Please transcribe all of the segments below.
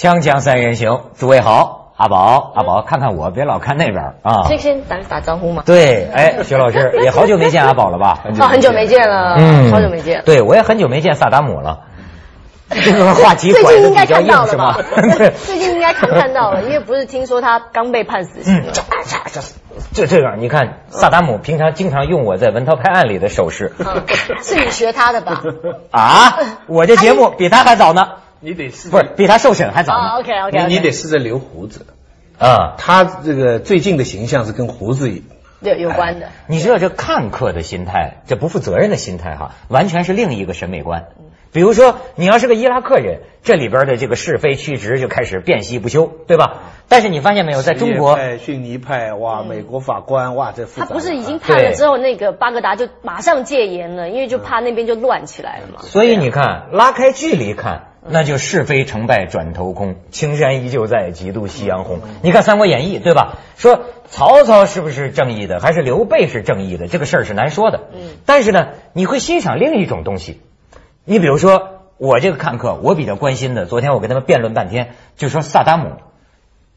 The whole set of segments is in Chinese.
锵锵三人行，诸位好，阿宝，阿宝，看看我，别老看那边啊。先先打打招呼嘛。对，哎，徐老师 也好久没见阿宝了吧？哦，很久没见了，嗯，好久没见。对，我也很久没见萨达姆了。这个话题最近应该看到了吧？最近应该看看到了，因为不是听说他刚被判死刑了。这这样，你看萨达姆平常经常用我在文韬拍案里的手势，是你学他的吧？啊，我这节目比他还早呢。你得试，不是比他受审还早呢。OK OK，你得试着留胡子。啊，他这个最近的形象是跟胡子有有关的。你知道这看客的心态，这不负责任的心态哈，完全是另一个审美观。比如说，你要是个伊拉克人，这里边的这个是非曲直就开始辨析不休，对吧？但是你发现没有，在中国，逊尼派哇，美国法官哇，这他不是已经判了之后，那个巴格达就马上戒严了，因为就怕那边就乱起来了嘛。所以你看，拉开距离看，那就是非成败转头空，青山依旧在，几度夕阳红。你看《三国演义》，对吧？说曹操是不是正义的，还是刘备是正义的？这个事儿是难说的。嗯。但是呢，你会欣赏另一种东西。你比如说，我这个看客，我比较关心的，昨天我跟他们辩论半天，就说萨达姆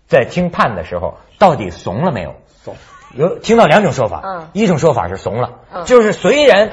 在听判的时候到底怂了没有？怂。有听到两种说法，嗯，一种说法是怂了，嗯，就是虽然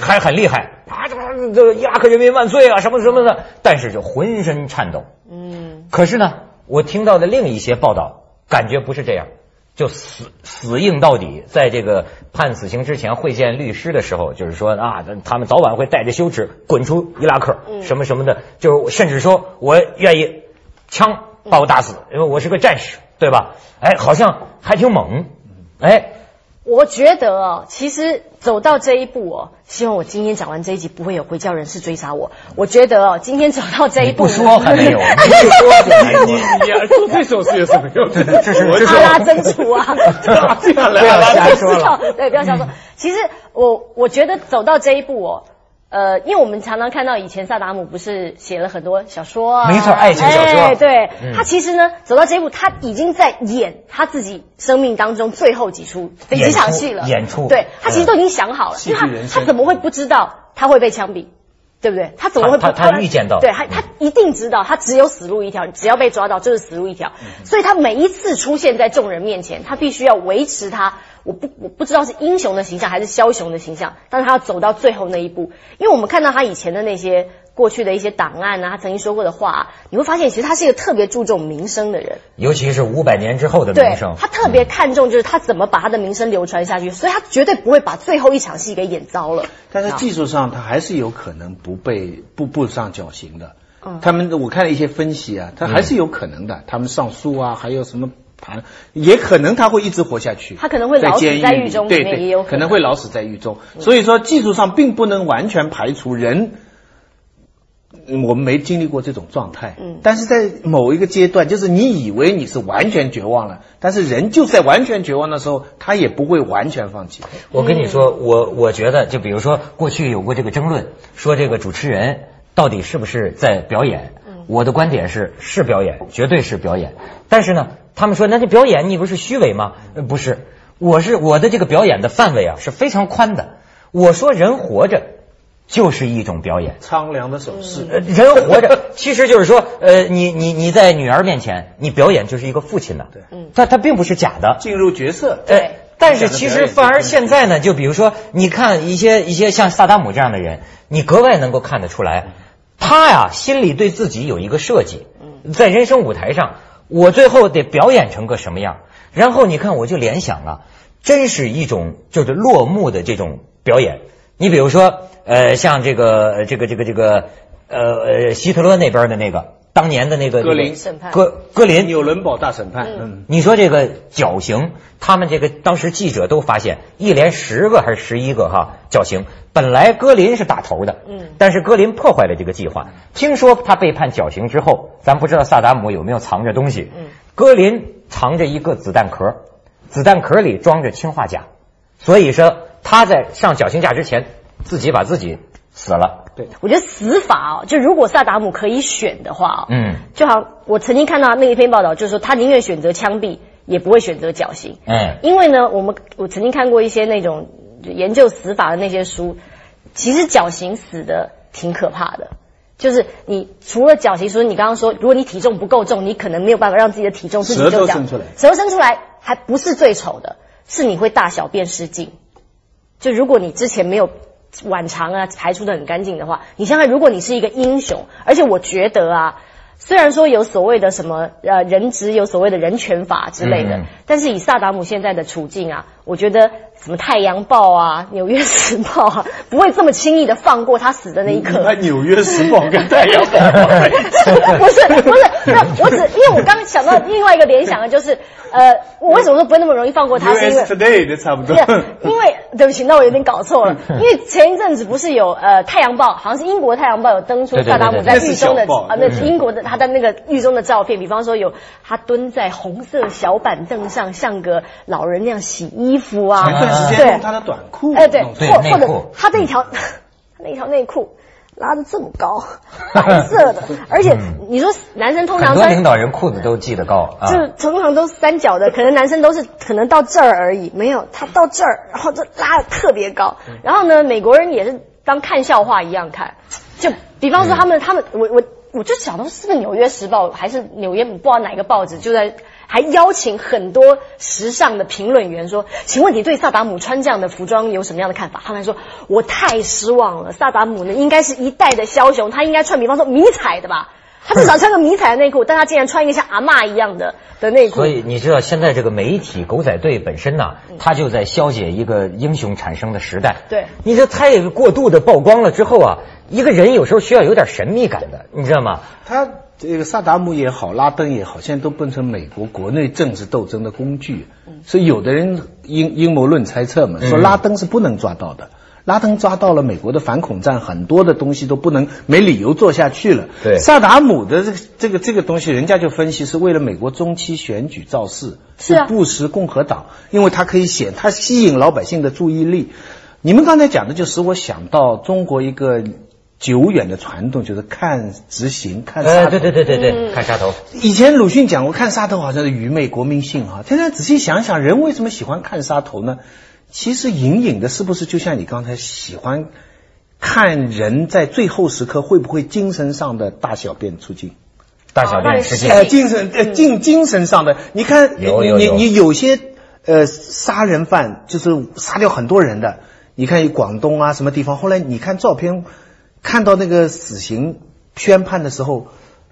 还很厉害啊，这这伊拉克人民万岁啊，什么什么的，但是就浑身颤抖，嗯。可是呢，我听到的另一些报道，感觉不是这样。就死死硬到底，在这个判死刑之前会见律师的时候，就是说啊，他们早晚会带着羞耻滚出伊拉克，什么什么的，就是甚至说我愿意枪把我打死，因为我是个战士，对吧？哎，好像还挺猛，哎。我觉得哦，其实走到这一步哦，希望我今天讲完这一集不会有回教人士追杀我。我觉得哦，今天走到这一步，不 说还没有，你说你你做这手势有什么用？这是阿拉真主啊！不要瞎说了，对，不要瞎说。其实我我觉得走到这一步哦。呃，因为我们常常看到以前萨达姆不是写了很多小说啊，没错，爱情小说。对，他其实呢，走到这一步，他已经在演他自己生命当中最后几出几场戏了。演出，对他其实都已经想好了，因为他他怎么会不知道他会被枪毙，对不对？他怎么会？他他预见到？对，他他一定知道，他只有死路一条，只要被抓到就是死路一条。所以他每一次出现在众人面前，他必须要维持他。我不我不知道是英雄的形象还是枭雄的形象，但是他要走到最后那一步，因为我们看到他以前的那些过去的一些档案啊，他曾经说过的话，你会发现其实他是一个特别注重名声的人，尤其是五百年之后的名声，他特别看重就是他怎么把他的名声流传下去，所以他绝对不会把最后一场戏给演糟了。但是技术上他还是有可能不被步步上绞刑的，他们我看了一些分析啊，他还是有可能的，他们上诉啊，还有什么。他也可能他会一直活下去，他可能会老死在狱中，对对，可能会老死在狱中。所以说技术上并不能完全排除人，我们没经历过这种状态。嗯，但是在某一个阶段，就是你以为你是完全绝望了，但是人就在完全绝望的时候，他也不会完全放弃。我跟你说，我我觉得，就比如说过去有过这个争论，说这个主持人到底是不是在表演？我的观点是，是表演，绝对是表演。但是呢。他们说：“那这表演你不是虚伪吗？”不是，我是我的这个表演的范围啊是非常宽的。我说人活着就是一种表演，苍凉的手势。人活着其实就是说，呃，你你你在女儿面前，你表演就是一个父亲的，对，嗯，他他并不是假的，进入角色。对，但是其实反而现在呢，就比如说，你看一些一些像萨达姆这样的人，你格外能够看得出来，他呀心里对自己有一个设计，在人生舞台上。我最后得表演成个什么样？然后你看，我就联想了，真是一种就是落幕的这种表演。你比如说，呃，像这个这个这个这个呃呃希特勒那边的那个当年的那个格林审判，格格林纽伦堡大审判。嗯，你说这个绞刑，他们这个当时记者都发现，一连十个还是十一个哈绞刑。本来戈林是打头的，嗯，但是戈林破坏了这个计划。听说他被判绞刑之后，咱不知道萨达姆有没有藏着东西。嗯，戈林藏着一个子弹壳，子弹壳里装着氰化钾，所以说他在上绞刑架之前，自己把自己死了。对，我觉得死法哦，就如果萨达姆可以选的话，嗯，就好，我曾经看到那一篇报道，就是说他宁愿选择枪毙，也不会选择绞刑。嗯，因为呢，我们我曾经看过一些那种。研究死法的那些书，其实绞刑死的挺可怕的。就是你除了绞刑，所以你刚刚说，如果你体重不够重，你可能没有办法让自己的体重自己就舌头伸出来，舌头伸出来还不是最丑的，是你会大小便失禁。就如果你之前没有晚肠啊排出的很干净的话，你想想，如果你是一个英雄，而且我觉得啊。虽然说有所谓的什么呃人质有所谓的人权法之类的，但是以萨达姆现在的处境啊，我觉得什么《太阳报》啊、《纽约时报》啊，不会这么轻易的放过他死的那一刻。《纽约时报》跟《太阳报》不 是不是，那我只因为我刚想到另外一个联想的就是，呃，我为什么说不会那么容易放过他？是因为 Today 的差不多。因为对不起，那我有点搞错了。因为前一阵子不是有呃《太阳报》，好像是英国《太阳报》有登出萨达姆在狱中的啊，那英国的。他在那个狱中的照片，比方说有他蹲在红色小板凳上，像个老人那样洗衣服啊。前段时间用他的短裤，哎对，或或者他这一条 他那条内裤拉的这么高，白色的，而且你说男生通常很多领导人裤子都系得高，就通常都是三角的，可能男生都是可能到这儿而已，没有他到这儿，然后就拉的特别高。然后呢，美国人也是当看笑话一样看，就比方说他们他们我我。我就想到是不是《纽约时报》还是纽约不知道哪个报纸就在还邀请很多时尚的评论员说，请问你对萨达姆穿这样的服装有什么样的看法？他们说我太失望了，萨达姆呢应该是一代的枭雄，他应该穿比方说迷彩的吧，他至少穿个迷彩的内裤，但他竟然穿一个像阿嬷一样的的内裤。所以你知道现在这个媒体狗仔队本身呢，他就在消解一个英雄产生的时代。对，你这太过度的曝光了之后啊。一个人有时候需要有点神秘感的，你知道吗？他这个萨达姆也好，拉登也好，现在都变成美国国内政治斗争的工具。所以有的人阴阴谋论猜测嘛，说拉登是不能抓到的。拉登抓到了美国的反恐战，很多的东西都不能没理由做下去了。对，萨达姆的这个这个这个东西，人家就分析是为了美国中期选举造势，是布什共和党，因为他可以显他吸引老百姓的注意力。你们刚才讲的就使我想到中国一个。久远的传统就是看执行，看杀头。对对对对对，看杀头。以前鲁迅讲过，看杀头好像是愚昧国民性哈。现在仔细想想，人为什么喜欢看杀头呢？其实隐隐的，是不是就像你刚才喜欢看人在最后时刻会不会精神上的大小便出镜？大小便失禁？呃，精神呃精精神上的。你看，你你你有些呃杀人犯就是杀掉很多人的。你看广东啊什么地方，后来你看照片。看到那个死刑宣判的时候，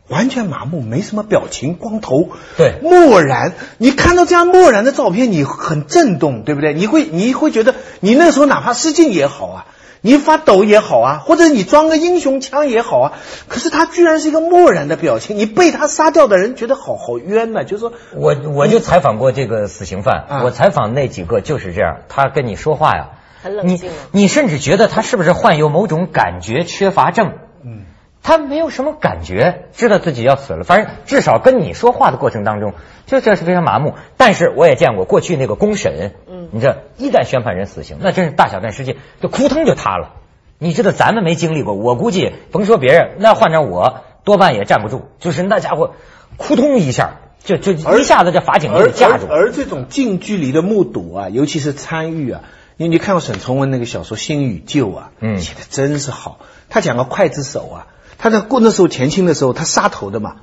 完全麻木，没什么表情，光头，对，漠然。你看到这样漠然的照片，你很震动，对不对？你会你会觉得，你那时候哪怕失禁也好啊，你发抖也好啊，或者你装个英雄腔也好啊。可是他居然是一个漠然的表情，你被他杀掉的人觉得好好冤呐。就是说我我就采访过这个死刑犯，我采访那几个就是这样，他跟你说话呀。很冷静。你你甚至觉得他是不是患有某种感觉缺乏症？嗯，他没有什么感觉，知道自己要死了。反正至少跟你说话的过程当中，就这是非常麻木。但是我也见过过去那个公审，嗯，你这一旦宣判人死刑，那真是大小便失禁，就扑腾就塌了。你知道咱们没经历过，我估计甭说别人，那换成我多半也站不住。就是那家伙，扑通一下就就一下子这法警就架住。而这种近距离的目睹啊，尤其是参与啊。你你看过沈从文那个小说《新与旧》啊，嗯，写的真是好。他讲个刽子手啊，他在过那时候前清的时候，他杀头的嘛，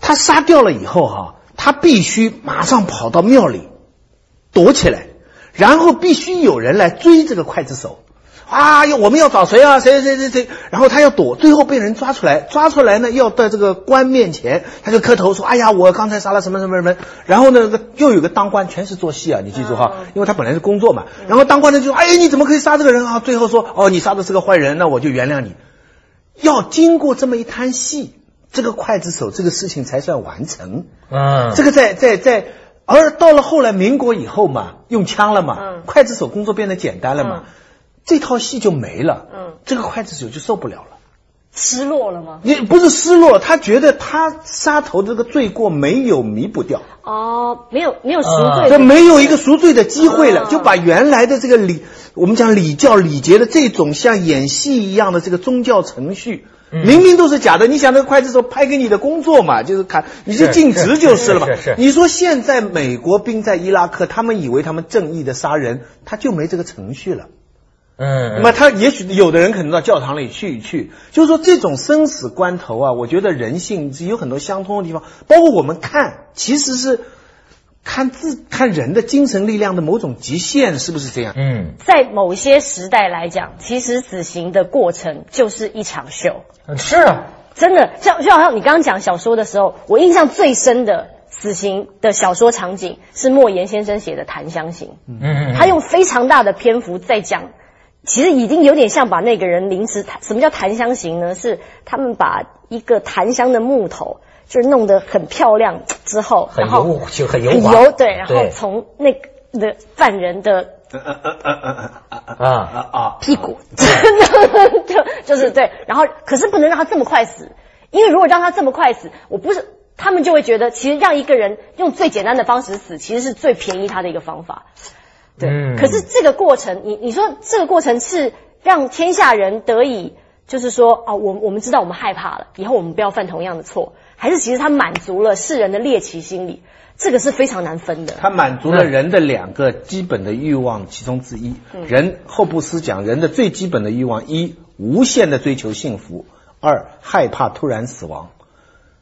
他杀掉了以后哈，他必须马上跑到庙里躲起来，然后必须有人来追这个刽子手。啊，要我们要找谁啊？谁谁谁谁？然后他要躲，最后被人抓出来，抓出来呢，要在这个官面前，他就磕头说：“哎呀，我刚才杀了什么什么什么。”然后呢，又有个当官，全是做戏啊！你记住哈，因为他本来是工作嘛。然后当官的就说：“哎，你怎么可以杀这个人啊？”最后说：“哦，你杀的是个坏人，那我就原谅你。”要经过这么一摊戏，这个刽子手这个事情才算完成。嗯，这个在在在，而到了后来民国以后嘛，用枪了嘛，刽子手工作变得简单了嘛。这套戏就没了，嗯，这个刽子手就受不了了，失落了吗？你不是失落，他觉得他杀头这个罪过没有弥补掉，哦，没有没有赎罪，这没有一个赎罪的机会了，就把原来的这个礼，我们讲礼教礼节的这种像演戏一样的这个宗教程序，明明都是假的。你想那个刽子手拍给你的工作嘛，就是看你就尽职就是了嘛。是是。你说现在美国兵在伊拉克，他们以为他们正义的杀人，他就没这个程序了。嗯，那么他也许有的人可能到教堂里去一去，就是说这种生死关头啊，我觉得人性是有很多相通的地方，包括我们看，其实是看自看人的精神力量的某种极限，是不是这样？嗯，在某些时代来讲，其实死刑的过程就是一场秀。是啊，真的，像就好像你刚刚讲小说的时候，我印象最深的死刑的小说场景是莫言先生写的《檀香刑》。嗯嗯，他用非常大的篇幅在讲。其实已经有点像把那个人临时，什么叫檀香型呢？是他们把一个檀香的木头，就是弄得很漂亮之后，很油就很油油对，然后从那个犯人的啊。啊啊。屁股，就就是对，然后可是不能让他这么快死，因为如果让他这么快死，我不是他们就会觉得，其实让一个人用最简单的方式死，其实是最便宜他的一个方法。对，可是这个过程，你你说这个过程是让天下人得以，就是说，哦，我我们知道我们害怕了，以后我们不要犯同样的错，还是其实他满足了世人的猎奇心理，这个是非常难分的。他满足了人的两个基本的欲望其中之一。人霍布斯讲，人的最基本的欲望一，无限的追求幸福；二，害怕突然死亡，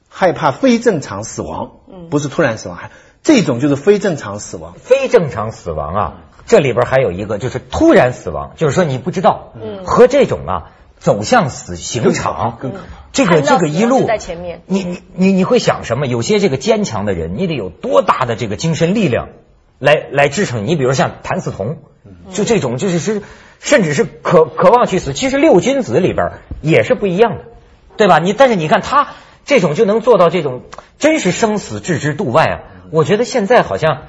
害怕非正常死亡，嗯不是突然死亡。这种就是非正常死亡，非正常死亡啊！这里边还有一个就是突然死亡，就是说你不知道，嗯，和这种啊走向死刑场，这个这个一路在前面，你你你你会想什么？有些这个坚强的人，你得有多大的这个精神力量来来支撑你？比如像谭嗣同，就这种就是是甚至是渴渴望去死。其实六君子里边也是不一样的，对吧？你但是你看他这种就能做到这种，真是生死置之度外啊！我觉得现在好像，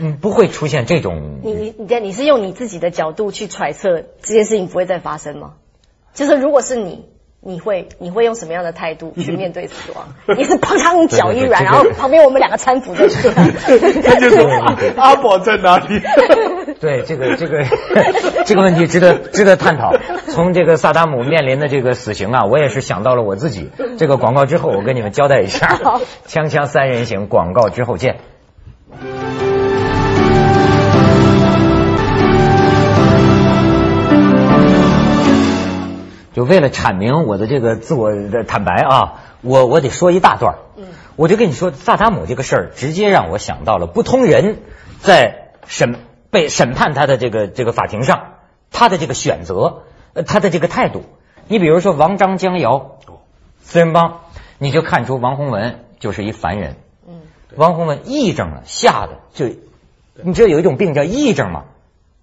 嗯，不会出现这种。你你你，你是用你自己的角度去揣测这件事情不会再发生吗？就是如果是你。你会你会用什么样的态度 去面对死亡？你是砰当脚一软，然后旁边我们两个搀扶着你。他就说阿宝在哪里？对这个这个 这个问题值得值得探讨。从这个萨达姆面临的这个死刑啊，我也是想到了我自己。这个广告之后，我跟你们交代一下。锵锵三人行，广告之后见。就为了阐明我的这个自我的坦白啊，我我得说一大段嗯，我就跟你说萨达姆这个事儿，直接让我想到了不通人在审被审判他的这个这个法庭上，他的这个选择，他的这个态度。你比如说王张江瑶，四人帮，你就看出王洪文就是一凡人。嗯，王洪文癔症了，吓得就，你知道有一种病叫癔症吗？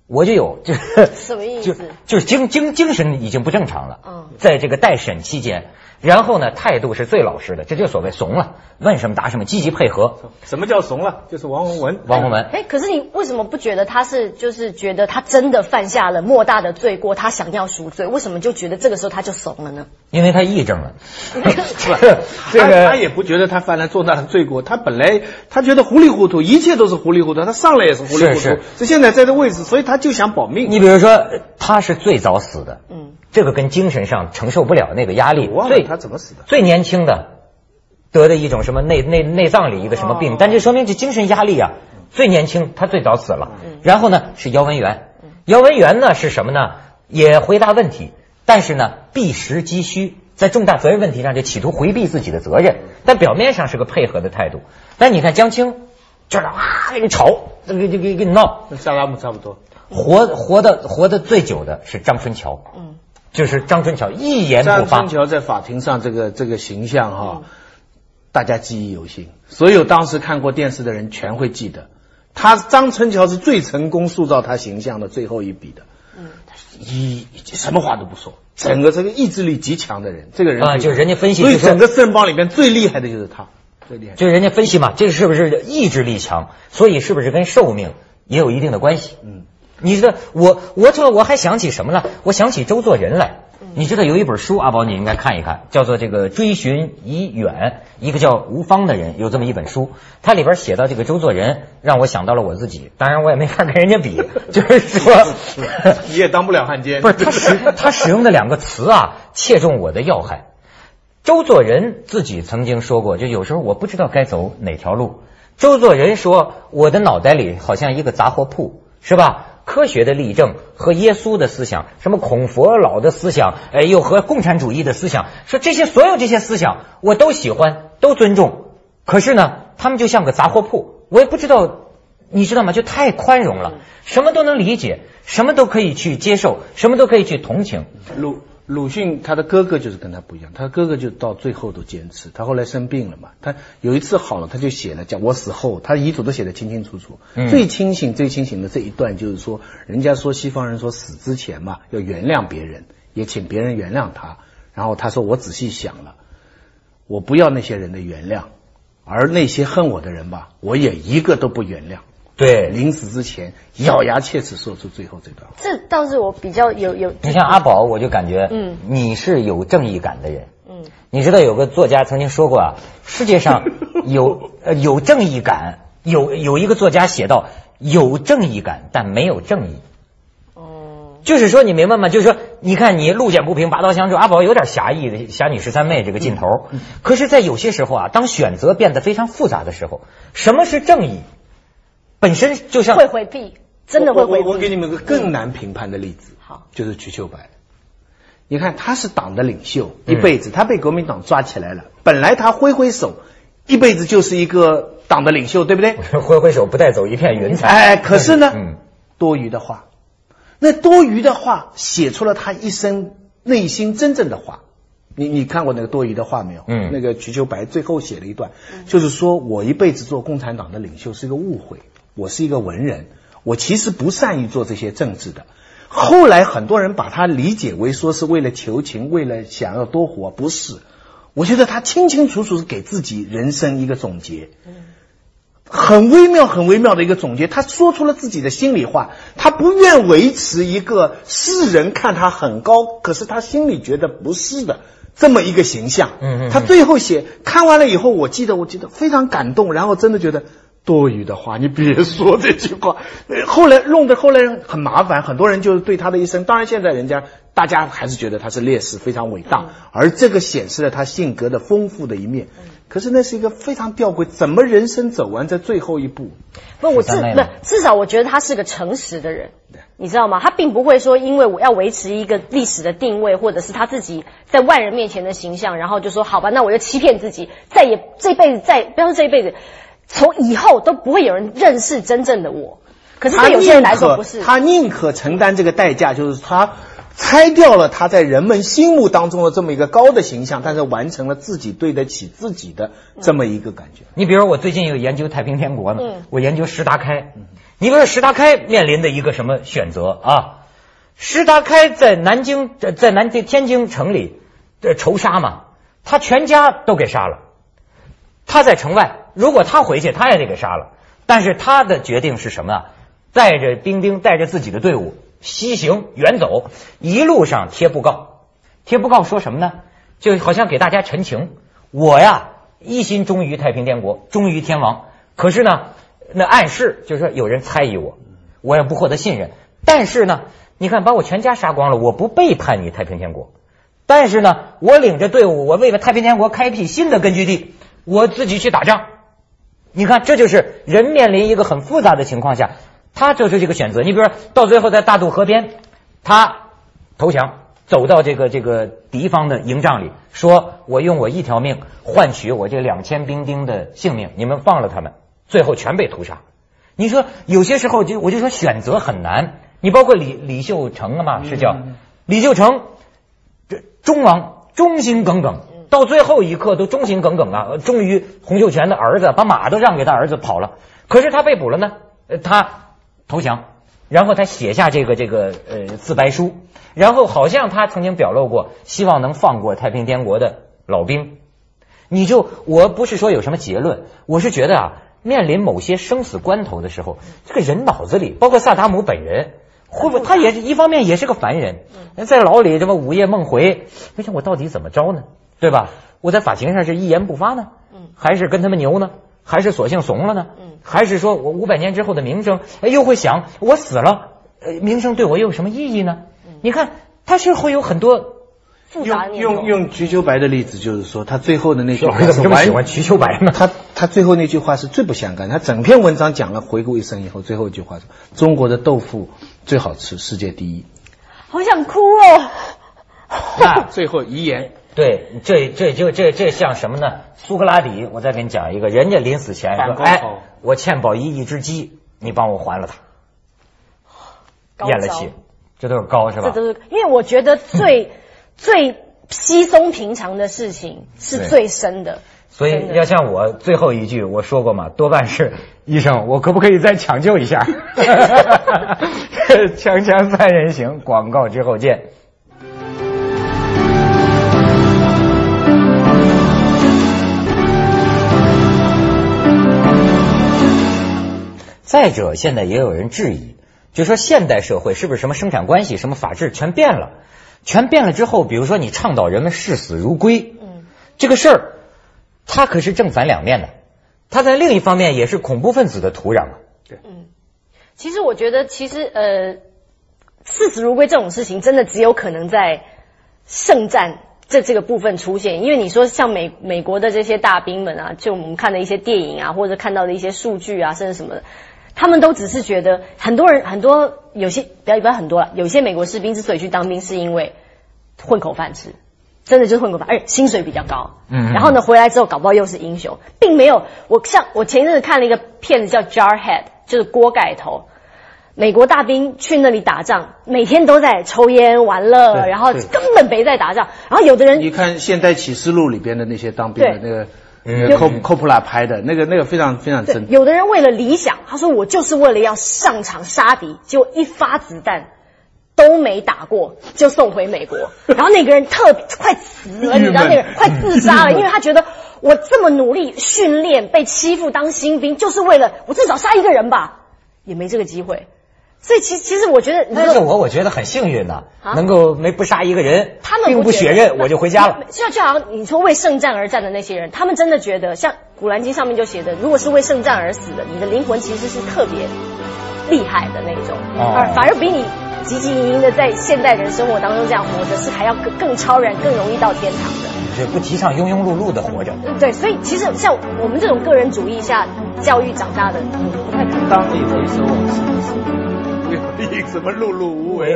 我就有，就什么意思？就就是精精精神已经不正常了。嗯，在这个待审期间，然后呢，态度是最老实的，这就所谓怂了，问什么答什么，积极配合。什么叫怂了？就是王洪文。王洪文。哎，可是你为什么不觉得他是就是觉得他真的犯下了莫大的罪过，他想要赎罪？为什么就觉得这个时候他就怂了呢？因为他癔症了。这个他也不觉得他犯了重大的罪过，他本来他觉得糊里糊涂，一切都是糊里糊涂，他上来也是糊里糊涂。是是。现在在这位置，所以他就想保命。你比如说，他是最早死的。嗯。这个跟精神上承受不了那个压力。最他怎么死的？最年轻的得的一种什么内内内脏里一个什么病，但这说明这精神压力啊，最年轻他最早死了。然后呢是姚文元，姚文元呢是什么呢？也回答问题。但是呢，避实击虚，在重大责任问题上就企图回避自己的责任，但表面上是个配合的态度。但你看江青，就是啊，给你吵，跟跟跟跟你闹。跟萨拉姆差不多。活活的活的最久的是张春桥，嗯，就是张春桥一言不发。张春桥在法庭上这个这个形象哈，大家记忆犹新，所有当时看过电视的人全会记得。他张春桥是最成功塑造他形象的最后一笔的。嗯一什么话都不说，整个这个意志力极强的人，这个人啊，就是人家分析，所以整个四人帮里面最厉害的就是他，最厉害。就是人家分析嘛，这个是不是意志力强？所以是不是跟寿命也有一定的关系？嗯，你知道我我这我还想起什么了？我想起周作人来。你知道有一本书，阿宝你应该看一看，叫做这个追寻已远，一个叫吴芳的人有这么一本书，它里边写到这个周作人，让我想到了我自己。当然我也没法跟人家比，就是说 你也当不了汉奸。不是他使 他使用的两个词啊，切中我的要害。周作人自己曾经说过，就有时候我不知道该走哪条路。周作人说，我的脑袋里好像一个杂货铺，是吧？科学的例证和耶稣的思想，什么孔佛老的思想，哎，又和共产主义的思想，说这些所有这些思想我都喜欢，都尊重。可是呢，他们就像个杂货铺，我也不知道，你知道吗？就太宽容了，什么都能理解，什么都可以去接受，什么都可以去同情。鲁迅他的哥哥就是跟他不一样，他哥哥就到最后都坚持。他后来生病了嘛，他有一次好了，他就写了讲我死后，他遗嘱都写的清清楚楚。最清醒、最清醒的这一段就是说，人家说西方人说死之前嘛要原谅别人，也请别人原谅他。然后他说我仔细想了，我不要那些人的原谅。而那些恨我的人吧，我也一个都不原谅。对，临死之前咬牙切齿说出最后这段话。这倒是我比较有有。你像阿宝，我就感觉，嗯，你是有正义感的人。嗯，你知道有个作家曾经说过啊，世界上 有呃有正义感，有有一个作家写到，有正义感但没有正义。就是说，你明白吗？就是说，你看你路见不平拔刀相助，阿宝有点侠义的侠女十三妹这个劲头。可是，在有些时候啊，当选择变得非常复杂的时候，什么是正义？本身就像会回避，真的会回避。我给你们个更难评判的例子，好，就是瞿秋白。你看他是党的领袖，一辈子他被国民党抓起来了，本来他挥挥手，一辈子就是一个党的领袖，对不对？挥挥手不带走一片云彩。哎，可是呢，多余的话。那多余的话写出了他一生内心真正的话，你你看过那个多余的话没有？嗯，那个瞿秋白最后写了一段，就是说我一辈子做共产党的领袖是一个误会，我是一个文人，我其实不善于做这些政治的。后来很多人把他理解为说是为了求情，为了想要多活，不是。我觉得他清清楚楚是给自己人生一个总结。很微妙、很微妙的一个总结，他说出了自己的心里话。他不愿维持一个世人看他很高，可是他心里觉得不是的这么一个形象。嗯嗯。他最后写看完了以后，我记得，我记得非常感动，然后真的觉得多余的话，你别说这句话。后来弄得后来很麻烦，很多人就是对他的一生。当然，现在人家大家还是觉得他是烈士，非常伟大，而这个显示了他性格的丰富的一面。可是那是一个非常吊诡，怎么人生走完这最后一步？不，我至不至少我觉得他是个诚实的人，你知道吗？他并不会说因为我要维持一个历史的定位，或者是他自己在外人面前的形象，然后就说好吧，那我就欺骗自己，再也这辈子再不要说这一辈子，从以后都不会有人认识真正的我。可是对有些人来说不是，他宁可承担这个代价，就是他。拆掉了他在人们心目当中的这么一个高的形象，但是完成了自己对得起自己的这么一个感觉。你比如我最近有研究太平天国呢，我研究石达开。你比如说石达开面临的一个什么选择啊？石达开在南京，在南京天津城里的仇杀嘛，他全家都给杀了。他在城外，如果他回去，他也得给杀了。但是他的决定是什么？带着兵丁，带着自己的队伍。西行远走，一路上贴布告，贴布告说什么呢？就好像给大家陈情，我呀一心忠于太平天国，忠于天王。可是呢，那暗示就是说有人猜疑我，我也不获得信任。但是呢，你看把我全家杀光了，我不背叛你太平天国。但是呢，我领着队伍，我为了太平天国开辟新的根据地，我自己去打仗。你看，这就是人面临一个很复杂的情况下。他做出这个选择，你比如说到最后在大渡河边，他投降，走到这个这个敌方的营帐里，说我用我一条命换取我这两千兵丁的性命，你们放了他们，最后全被屠杀。你说有些时候就我就说选择很难，你包括李李秀成啊嘛，是叫李秀成，这忠王忠心耿耿，到最后一刻都忠心耿耿啊，终于洪秀全的儿子把马都让给他儿子跑了，可是他被捕了呢，呃他。投降，然后他写下这个这个呃自白书，然后好像他曾经表露过希望能放过太平天国的老兵。你就我不是说有什么结论，我是觉得啊，面临某些生死关头的时候，这个人脑子里，包括萨达姆本人，会不会他也是一方面也是个凡人，在牢里这么午夜梦回，你想我到底怎么着呢？对吧？我在法庭上是一言不发呢，还是跟他们牛呢？还是索性怂了呢？还是说我五百年之后的名声，又会想我死了，呃，名声对我又有什么意义呢？你看，他是会有很多复杂。用用用瞿秋白的例子，就是说他最后的那句，怎么这么喜欢瞿秋白呢？他他最后那句话是最不相干。他整篇文章讲了回顾一生以后，最后一句话说：“中国的豆腐最好吃，世界第一。”好想哭哦！那最后遗言，对，这这就这这像什么呢？苏格拉底，我再给你讲一个，人家临死前说：“哎，我欠宝仪一只鸡，你帮我还了他。”咽了气，这都是高是吧？这都是因为我觉得最 最稀松平常的事情是最深的。所以要像我最后一句我说过嘛，多半是医生，我可不可以再抢救一下？锵锵三人行，广告之后见。再者，现在也有人质疑，就说现代社会是不是什么生产关系、什么法治全变了？全变了之后，比如说你倡导人们视死如归，嗯，这个事儿。它可是正反两面的，它在另一方面也是恐怖分子的土壤啊。对，嗯，其实我觉得，其实呃，视死如归这种事情，真的只有可能在圣战这这个部分出现。因为你说像美美国的这些大兵们啊，就我们看的一些电影啊，或者看到的一些数据啊，甚至什么的，他们都只是觉得很多人很多有些不要不要很多了，有些美国士兵之所以去当兵，是因为混口饭吃。真的就是混口饭，而且薪水比较高。嗯，然后呢，回来之后搞不好又是英雄，并没有。我像我前一阵子看了一个片子叫《Jarhead》，就是锅盖头。美国大兵去那里打仗，每天都在抽烟玩乐，然后根本没在打仗。然后有的人，你看《现代启示录》里边的那些当兵的那个，嗯，科科普拉拍的那个那个非常非常真。有的人为了理想，他说我就是为了要上场杀敌，就一发子弹。都没打过就送回美国，然后那个人特快死了，你知道那个人快自杀了，因为他觉得我这么努力训练被欺负当新兵，就是为了我至少杀一个人吧，也没这个机会。所以其其实我觉得，但是我我觉得很幸运的，能够没不杀一个人，他们并不血刃我就回家了。就就好像你说为圣战而战的那些人，他们真的觉得像《古兰经》上面就写的，如果是为圣战而死的，你的灵魂其实是特别厉害的那种，反而比你。汲汲营营的在现代人生活当中这样活着，是还要更更超然、更容易到天堂的。对，不提倡庸庸碌碌的活着。对，所以其实像我们这种个人主义下教育长大的，不太可能。当你回首往事的时候，什么碌碌无为。